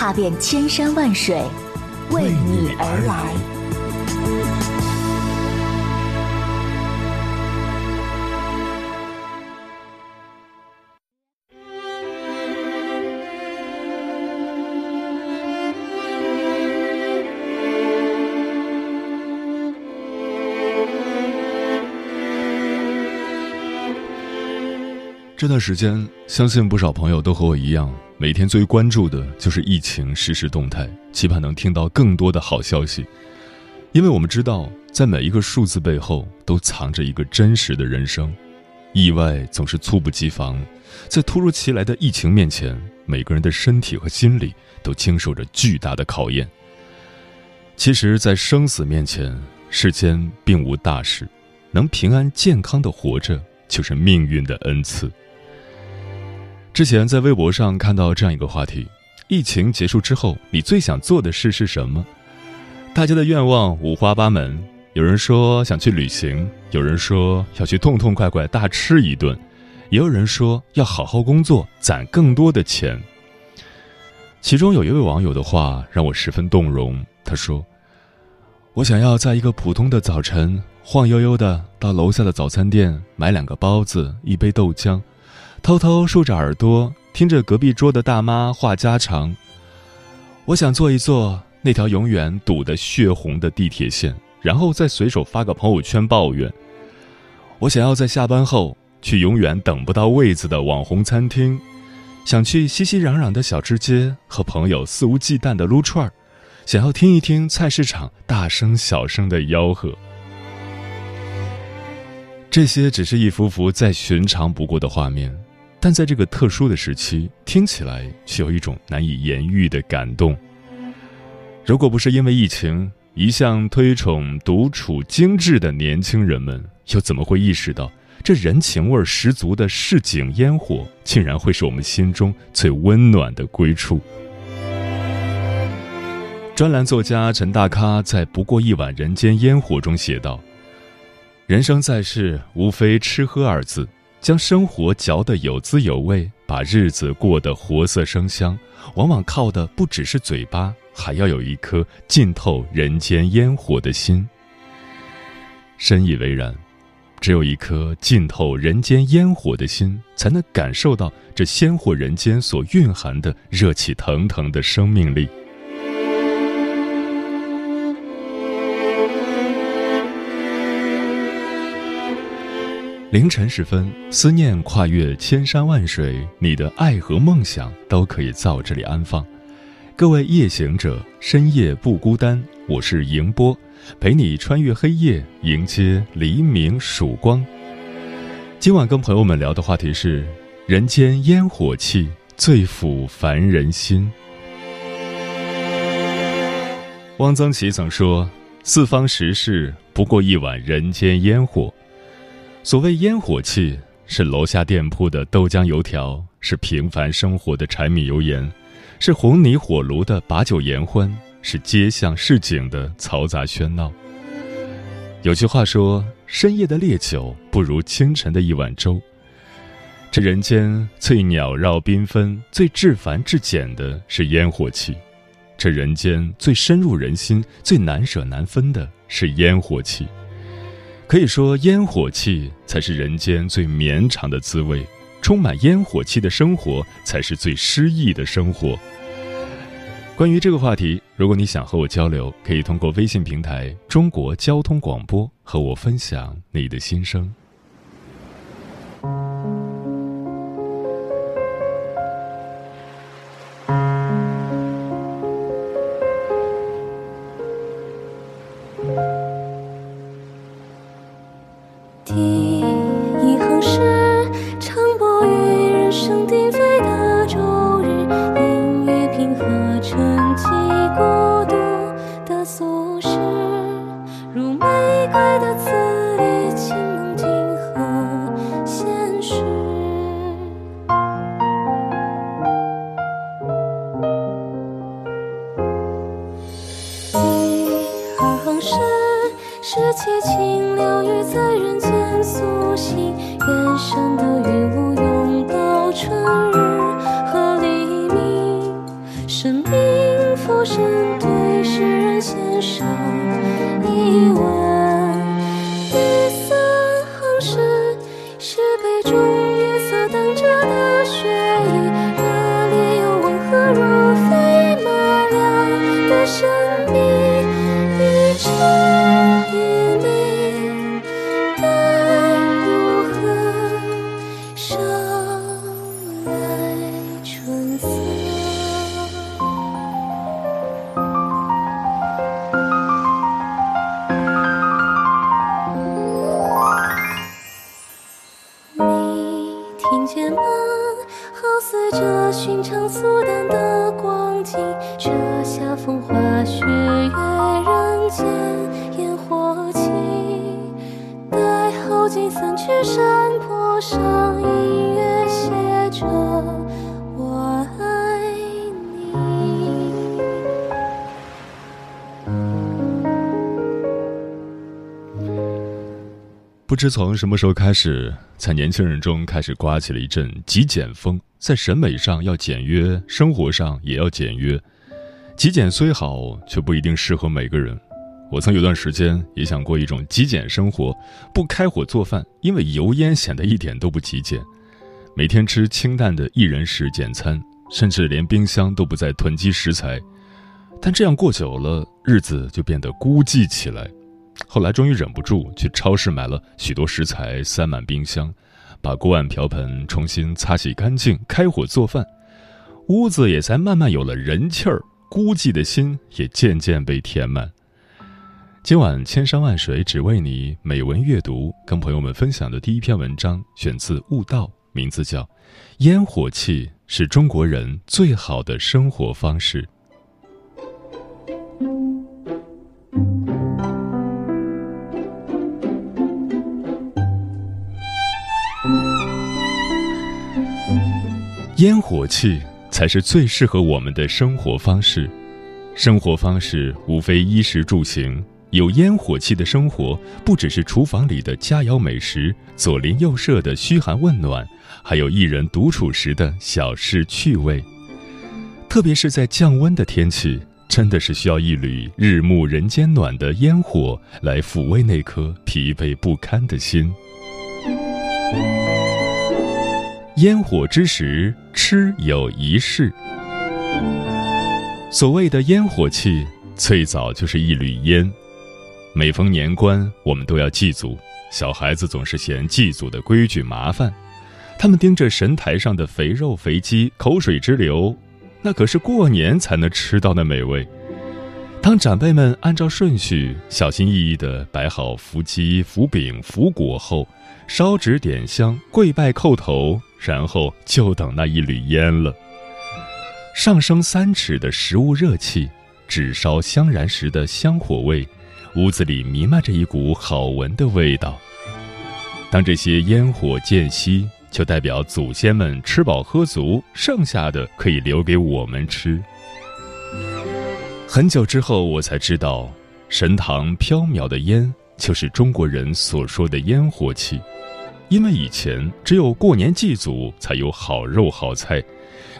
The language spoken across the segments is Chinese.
踏遍千山万水，为你而来。这段时间，相信不少朋友都和我一样，每天最关注的就是疫情实时动态，期盼能听到更多的好消息。因为我们知道，在每一个数字背后，都藏着一个真实的人生。意外总是猝不及防，在突如其来的疫情面前，每个人的身体和心理都经受着巨大的考验。其实，在生死面前，世间并无大事，能平安健康的活着，就是命运的恩赐。之前在微博上看到这样一个话题：疫情结束之后，你最想做的事是什么？大家的愿望五花八门，有人说想去旅行，有人说要去痛痛快快大吃一顿，也有人说要好好工作，攒更多的钱。其中有一位网友的话让我十分动容，他说：“我想要在一个普通的早晨，晃悠悠的到楼下的早餐店买两个包子，一杯豆浆。”偷偷竖着耳朵听着隔壁桌的大妈话家常。我想坐一坐那条永远堵得血红的地铁线，然后再随手发个朋友圈抱怨。我想要在下班后去永远等不到位子的网红餐厅，想去熙熙攘攘的小吃街和朋友肆无忌惮的撸串儿，想要听一听菜市场大声小声的吆喝。这些只是一幅幅再寻常不过的画面。但在这个特殊的时期，听起来却有一种难以言喻的感动。如果不是因为疫情，一向推崇独处精致的年轻人们，又怎么会意识到这人情味十足的市井烟火，竟然会是我们心中最温暖的归处？专栏作家陈大咖在《不过一碗人间烟火》中写道：“人生在世，无非吃喝二字。”将生活嚼得有滋有味，把日子过得活色生香，往往靠的不只是嘴巴，还要有一颗浸透人间烟火的心。深以为然，只有一颗浸透人间烟火的心，才能感受到这鲜活人间所蕴含的热气腾腾的生命力。凌晨时分，思念跨越千山万水，你的爱和梦想都可以在这里安放。各位夜行者，深夜不孤单，我是迎波，陪你穿越黑夜，迎接黎明曙光。今晚跟朋友们聊的话题是：人间烟火气，最抚凡人心。汪曾祺曾说：“四方时事，不过一碗人间烟火。”所谓烟火气，是楼下店铺的豆浆油条，是平凡生活的柴米油盐，是红泥火炉的把酒言欢，是街巷市井的嘈杂喧闹。有句话说：“深夜的烈酒不如清晨的一碗粥。”这人间最鸟绕缤纷、最至繁至简的是烟火气；这人间最深入人心、最难舍难分的是烟火气。可以说，烟火气才是人间最绵长的滋味。充满烟火气的生活，才是最诗意的生活。关于这个话题，如果你想和我交流，可以通过微信平台“中国交通广播”和我分享你的心声。你我。不知从什么时候开始，在年轻人中开始刮起了一阵极简风。在审美上要简约，生活上也要简约。极简虽好，却不一定适合每个人。我曾有段时间也想过一种极简生活，不开火做饭，因为油烟显得一点都不极简。每天吃清淡的一人食简餐，甚至连冰箱都不再囤积食材。但这样过久了，日子就变得孤寂起来。后来终于忍不住去超市买了许多食材，塞满冰箱，把锅碗瓢盆重新擦洗干净，开火做饭，屋子也才慢慢有了人气儿，孤寂的心也渐渐被填满。今晚千山万水只为你，美文阅读，跟朋友们分享的第一篇文章选自《悟道》，名字叫《烟火气是中国人最好的生活方式》。烟火气才是最适合我们的生活方式。生活方式无非衣食住行，有烟火气的生活，不只是厨房里的佳肴美食、左邻右舍的嘘寒问暖，还有一人独处时的小事趣味。特别是在降温的天气，真的是需要一缕日暮人间暖的烟火，来抚慰那颗疲惫不堪的心。烟火之时，吃有仪式。所谓的烟火气，最早就是一缕烟。每逢年关，我们都要祭祖。小孩子总是嫌祭祖的规矩麻烦，他们盯着神台上的肥肉肥鸡，口水直流。那可是过年才能吃到的美味。当长辈们按照顺序，小心翼翼地摆好福鸡、福饼、福果后，烧纸点香，跪拜叩头。然后就等那一缕烟了。上升三尺的食物热气，纸烧香燃时的香火味，屋子里弥漫着一股好闻的味道。当这些烟火渐熄，就代表祖先们吃饱喝足，剩下的可以留给我们吃。很久之后，我才知道，神堂飘渺的烟，就是中国人所说的烟火气。因为以前只有过年祭祖才有好肉好菜，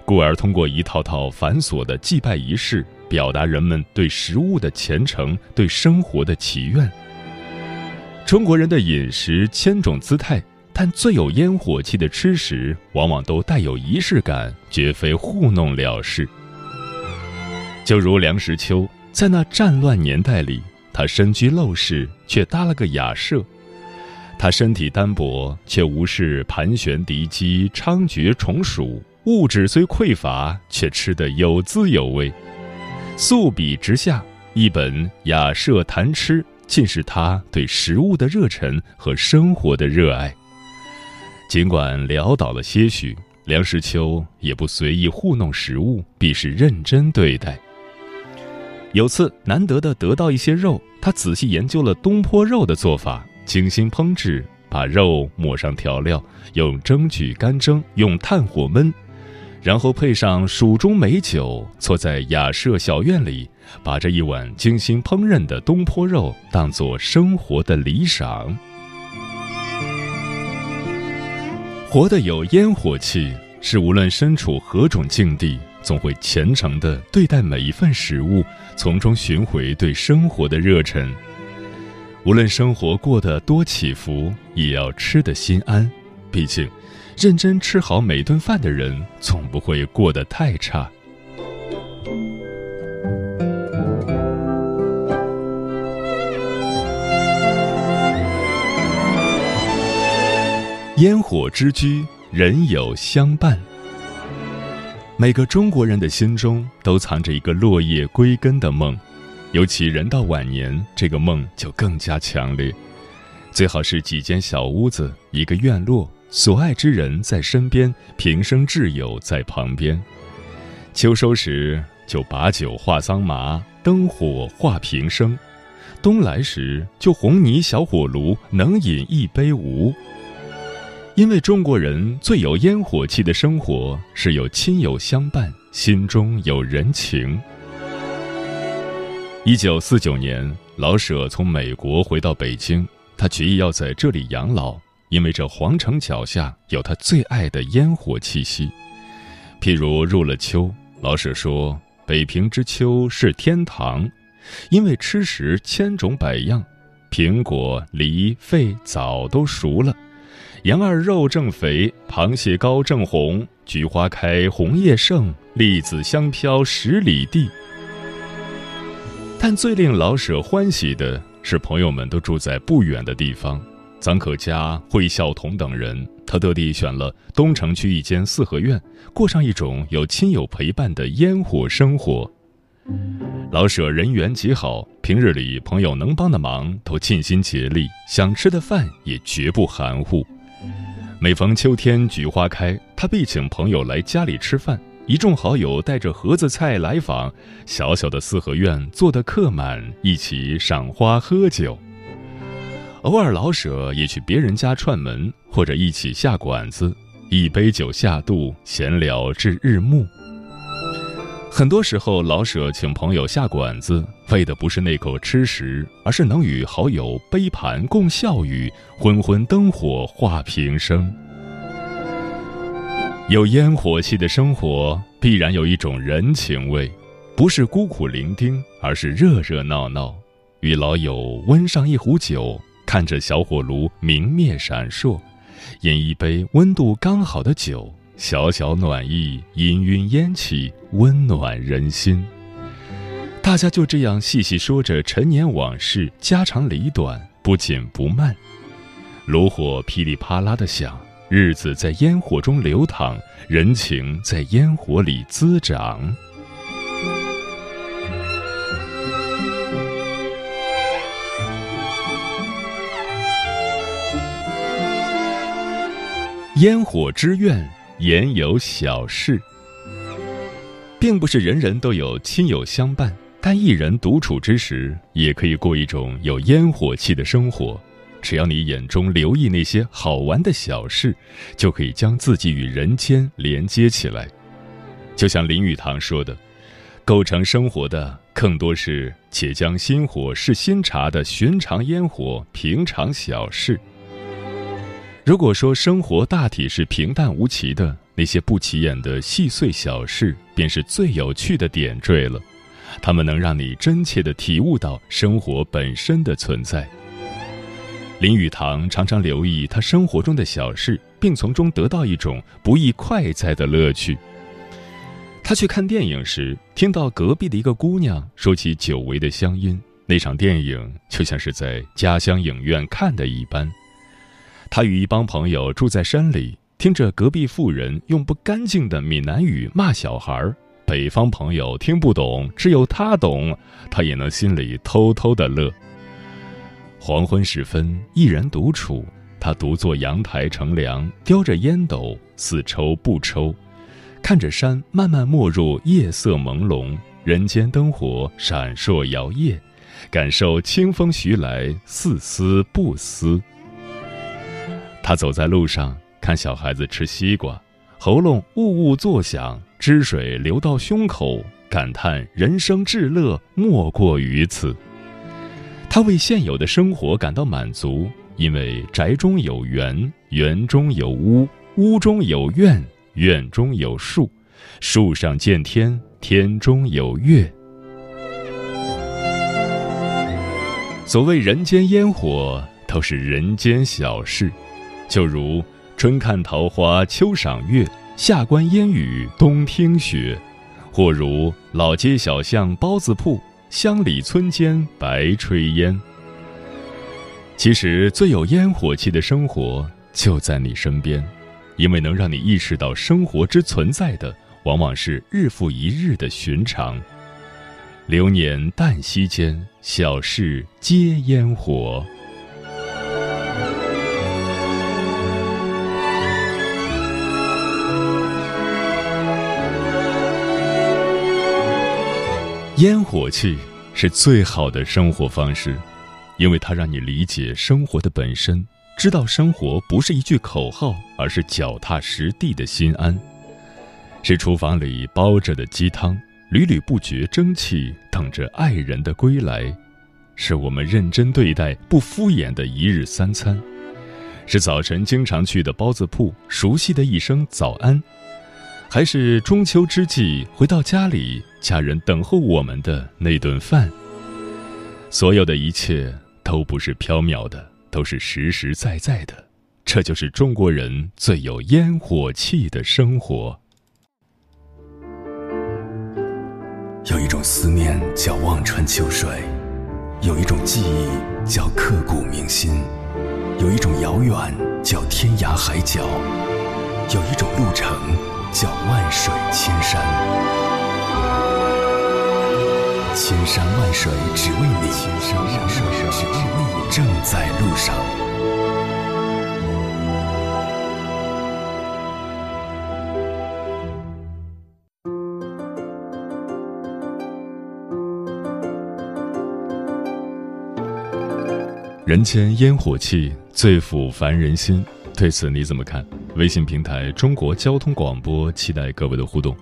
故而通过一套套繁琐的祭拜仪式，表达人们对食物的虔诚、对生活的祈愿。中国人的饮食千种姿态，但最有烟火气的吃食，往往都带有仪式感，绝非糊弄了事。就如梁实秋，在那战乱年代里，他身居陋室，却搭了个雅舍。他身体单薄，却无视盘旋敌机、猖獗虫鼠。物质虽匮乏，却吃得有滋有味。素笔直下，一本雅舍谈吃，尽是他对食物的热忱和生活的热爱。尽管潦倒了些许，梁实秋也不随意糊弄食物，必是认真对待。有次难得的得到一些肉，他仔细研究了东坡肉的做法，精心烹制，把肉抹上调料，用蒸具干蒸，用炭火焖，然后配上蜀中美酒，坐在雅舍小院里，把这一碗精心烹饪的东坡肉当作生活的理想。活得有烟火气，是无论身处何种境地，总会虔诚地对待每一份食物，从中寻回对生活的热忱。无论生活过得多起伏，也要吃得心安。毕竟，认真吃好每顿饭的人，总不会过得太差。烟火之居，人有相伴。每个中国人的心中都藏着一个落叶归根的梦，尤其人到晚年，这个梦就更加强烈。最好是几间小屋子，一个院落，所爱之人在身边，平生挚友在旁边。秋收时就把酒话桑麻，灯火话平生；冬来时就红泥小火炉，能饮一杯无。因为中国人最有烟火气的生活是有亲友相伴，心中有人情。一九四九年，老舍从美国回到北京，他决意要在这里养老，因为这皇城脚下有他最爱的烟火气息。譬如入了秋，老舍说：“北平之秋是天堂，因为吃食千种百样，苹果、梨、肺、枣都熟了。”羊儿肉正肥，螃蟹膏正红，菊花开红叶盛，栗子香飘十里地。但最令老舍欢喜的是，朋友们都住在不远的地方，臧可嘉、惠孝同等人，他特地选了东城区一间四合院，过上一种有亲友陪伴的烟火生活。老舍人缘极好，平日里朋友能帮的忙都尽心竭力，想吃的饭也绝不含糊。每逢秋天菊花开，他必请朋友来家里吃饭。一众好友带着盒子菜来访，小小的四合院坐得客满，一起赏花喝酒。偶尔老舍也去别人家串门，或者一起下馆子，一杯酒下肚，闲聊至日暮。很多时候，老舍请朋友下馆子，为的不是那口吃食，而是能与好友杯盘共笑语，昏昏灯火话平生。有烟火气的生活，必然有一种人情味，不是孤苦伶仃，而是热热闹闹。与老友温上一壶酒，看着小火炉明灭闪烁，饮一杯温度刚好的酒。小小暖意，氤氲烟气，温暖人心。大家就这样细细说着陈年往事，家长里短，不紧不慢。炉火噼里啪啦的响，日子在烟火中流淌，人情在烟火里滋长。烟火之愿。言有小事，并不是人人都有亲友相伴，但一人独处之时，也可以过一种有烟火气的生活。只要你眼中留意那些好玩的小事，就可以将自己与人间连接起来。就像林语堂说的：“构成生活的更多是且将心火是新茶的寻常烟火、平常小事。”如果说生活大体是平淡无奇的，那些不起眼的细碎小事便是最有趣的点缀了。它们能让你真切地体悟到生活本身的存在。林语堂常常留意他生活中的小事，并从中得到一种不易快哉的乐趣。他去看电影时，听到隔壁的一个姑娘说起久违的乡音，那场电影就像是在家乡影院看的一般。他与一帮朋友住在山里，听着隔壁妇人用不干净的闽南语骂小孩北方朋友听不懂，只有他懂，他也能心里偷偷的乐。黄昏时分，一人独处，他独坐阳台乘凉，叼着烟斗，似抽不抽，看着山慢慢没入夜色朦胧，人间灯火闪烁摇曳，感受清风徐来，似思不思。他走在路上，看小孩子吃西瓜，喉咙呜呜作响，汁水流到胸口，感叹人生至乐莫过于此。他为现有的生活感到满足，因为宅中有园，园中有屋，屋中有院，院中有树，树上见天，天中有月。所谓人间烟火，都是人间小事。就如春看桃花，秋赏月，夏观烟雨，冬听雪；或如老街小巷包子铺，乡里村间白炊烟。其实最有烟火气的生活就在你身边，因为能让你意识到生活之存在的，往往是日复一日的寻常。流年旦夕间，小事皆烟火。烟火气是最好的生活方式，因为它让你理解生活的本身，知道生活不是一句口号，而是脚踏实地的心安。是厨房里煲着的鸡汤，缕缕不绝蒸汽等着爱人的归来；是我们认真对待、不敷衍的一日三餐；是早晨经常去的包子铺，熟悉的一声早安。还是中秋之际回到家里，家人等候我们的那顿饭。所有的一切都不是缥缈的，都是实实在在的。这就是中国人最有烟火气的生活。有一种思念叫望穿秋水，有一种记忆叫刻骨铭心，有一种遥远叫天涯海角，有一种路程。叫万水千山，千山万水只为你，千山万水只为你，正在路上。人间烟火气，最抚凡人心。对此你怎么看？微信平台中国交通广播，期待各位的互动。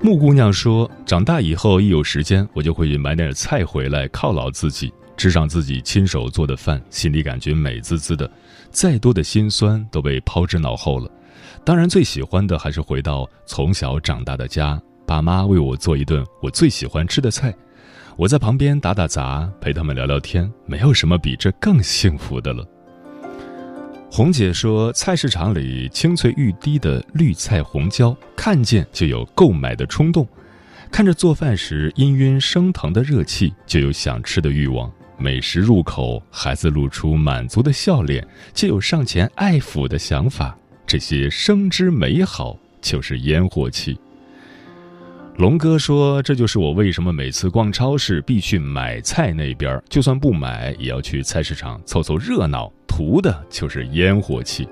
木姑娘说：“长大以后一有时间，我就会去买点菜回来犒劳自己，吃上自己亲手做的饭，心里感觉美滋滋的。再多的辛酸都被抛之脑后了。当然，最喜欢的还是回到从小长大的家，爸妈为我做一顿我最喜欢吃的菜，我在旁边打打杂，陪他们聊聊天，没有什么比这更幸福的了。”红姐说：“菜市场里青翠欲滴的绿菜红椒，看见就有购买的冲动；看着做饭时氤氲升腾的热气，就有想吃的欲望。美食入口，孩子露出满足的笑脸，就有上前爱抚的想法。这些生之美好，就是烟火气。”龙哥说：“这就是我为什么每次逛超市必去买菜那边，就算不买，也要去菜市场凑凑热闹。”图的就是烟火气。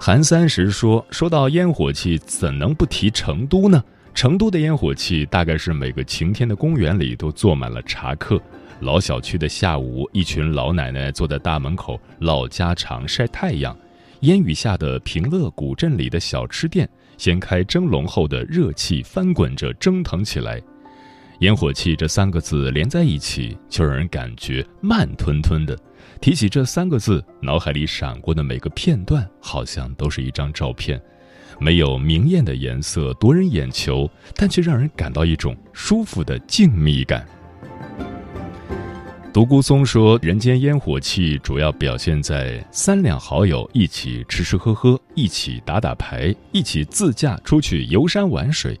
韩三十说：“说到烟火气，怎能不提成都呢？成都的烟火气大概是每个晴天的公园里都坐满了茶客，老小区的下午，一群老奶奶坐在大门口唠家常、晒太阳。烟雨下的平乐古镇里的小吃店，掀开蒸笼后的热气翻滚着蒸腾起来。烟火气这三个字连在一起，就让人感觉慢吞吞的。”提起这三个字，脑海里闪过的每个片段，好像都是一张照片，没有明艳的颜色夺人眼球，但却让人感到一种舒服的静谧感。独孤松说：“人间烟火气主要表现在三两好友一起吃吃喝喝，一起打打牌，一起自驾出去游山玩水，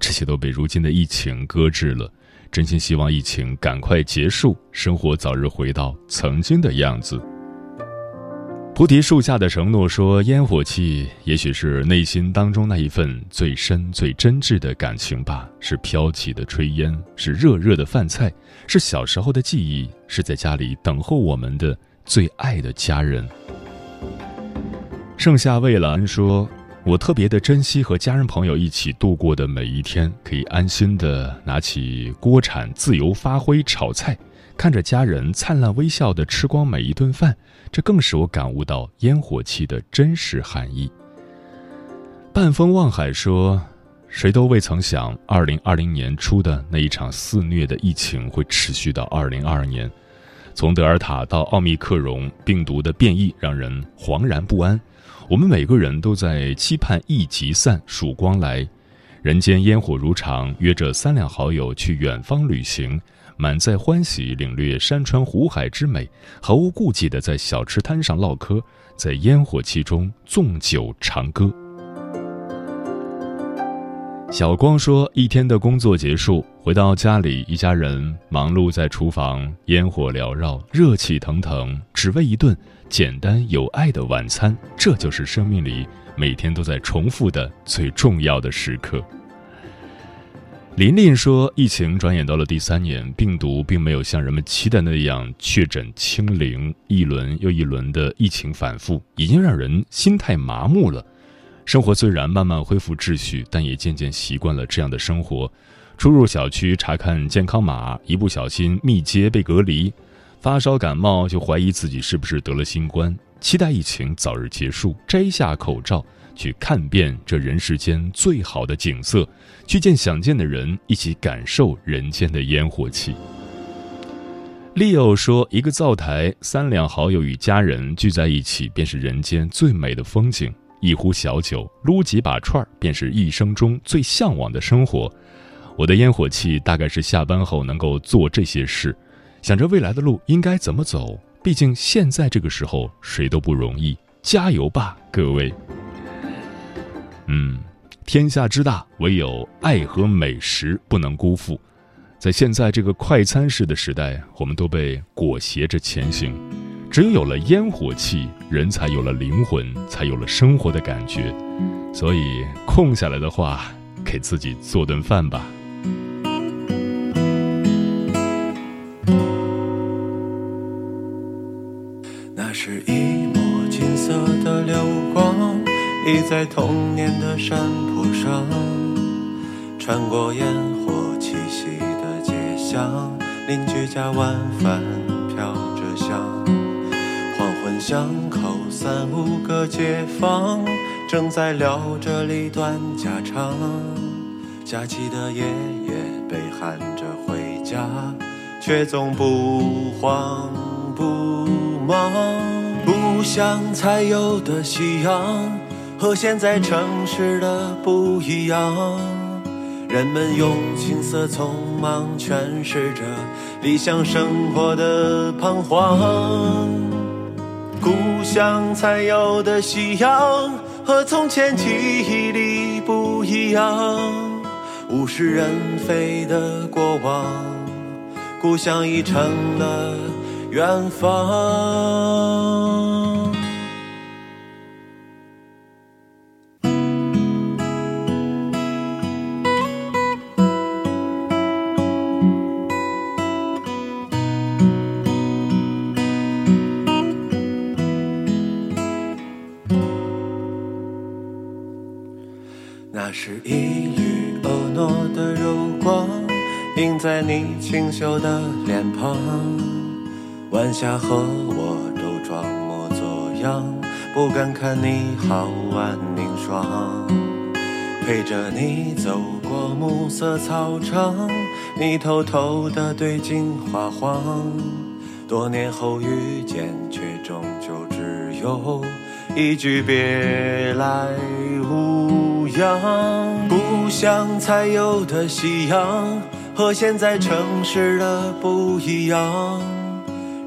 这些都被如今的疫情搁置了。”真心希望疫情赶快结束，生活早日回到曾经的样子。菩提树下的承诺说：“烟火气，也许是内心当中那一份最深、最真挚的感情吧。是飘起的炊烟，是热热的饭菜，是小时候的记忆，是在家里等候我们的最爱的家人。”盛夏蔚蓝说：“我特别的珍惜和家人朋友一起度过的每一天，可以安心的拿起锅铲自由发挥炒菜，看着家人灿烂微笑的吃光每一顿饭，这更使我感悟到烟火气的真实含义。半风望海说：“谁都未曾想，二零二零年初的那一场肆虐的疫情会持续到二零二二年，从德尔塔到奥密克戎病毒的变异，让人惶然不安。”我们每个人都在期盼疫集散，曙光来，人间烟火如常，约着三两好友去远方旅行，满载欢喜领略山川湖海之美，毫无顾忌的在小吃摊上唠嗑，在烟火气中纵酒长歌。小光说：“一天的工作结束，回到家里，一家人忙碌在厨房，烟火缭绕，热气腾腾，只为一顿。”简单有爱的晚餐，这就是生命里每天都在重复的最重要的时刻。琳琳说：“疫情转眼到了第三年，病毒并没有像人们期待那样确诊清零，一轮又一轮的疫情反复，已经让人心态麻木了。生活虽然慢慢恢复秩序，但也渐渐习惯了这样的生活：出入小区查看健康码，一不小心密接被隔离。”发烧感冒就怀疑自己是不是得了新冠，期待疫情早日结束，摘下口罩去看遍这人世间最好的景色，去见想见的人，一起感受人间的烟火气。Leo 说：“一个灶台，三两好友与家人聚在一起，便是人间最美的风景；一壶小酒，撸几把串儿，便是一生中最向往的生活。我的烟火气大概是下班后能够做这些事。”想着未来的路应该怎么走，毕竟现在这个时候谁都不容易，加油吧，各位。嗯，天下之大，唯有爱和美食不能辜负。在现在这个快餐式的时代，我们都被裹挟着前行。只有有了烟火气，人才有了灵魂，才有了生活的感觉。所以空下来的话，给自己做顿饭吧。那是一抹金色的流倚在童年的山坡上，穿过烟火气息的街巷，邻居家晚饭飘着香。黄昏巷口三五个街坊正在聊着里短家常，假期的爷爷被喊着回家，却总不慌不忙。故乡才有的夕阳。和现在城市的不一样，人们用青涩匆忙诠释着理想生活的彷徨。故乡才有的夕阳和从前记忆里不一样，物是人非的过往，故乡已成了远方。清秀的脸庞。晚霞和我都装模作样，不敢看你好玩凝霜。陪着你走过暮色操场，你偷偷地对镜画黄。多年后遇见，却终究只有一句别来无。恙，故乡才有的夕阳，和现在城市的不一样。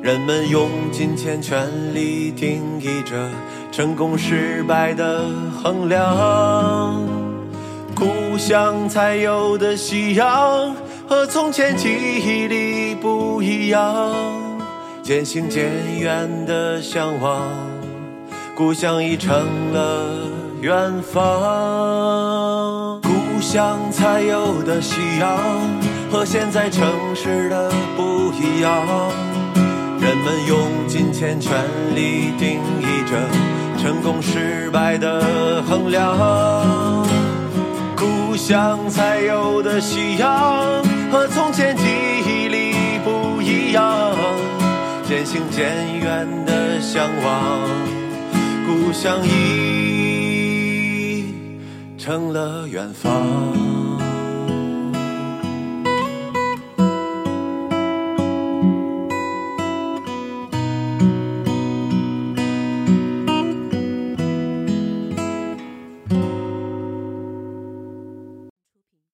人们用金钱权力定义着成功失败的衡量。故乡才有的夕阳，和从前记忆里不一样。渐行渐远的向往，故乡已成了。远方，故乡才有的夕阳，和现在城市的不一样。人们用金钱权力定义着成功失败的衡量。故乡才有的夕阳和从前记忆里不一样，渐行渐远的向往，故乡已成了远方。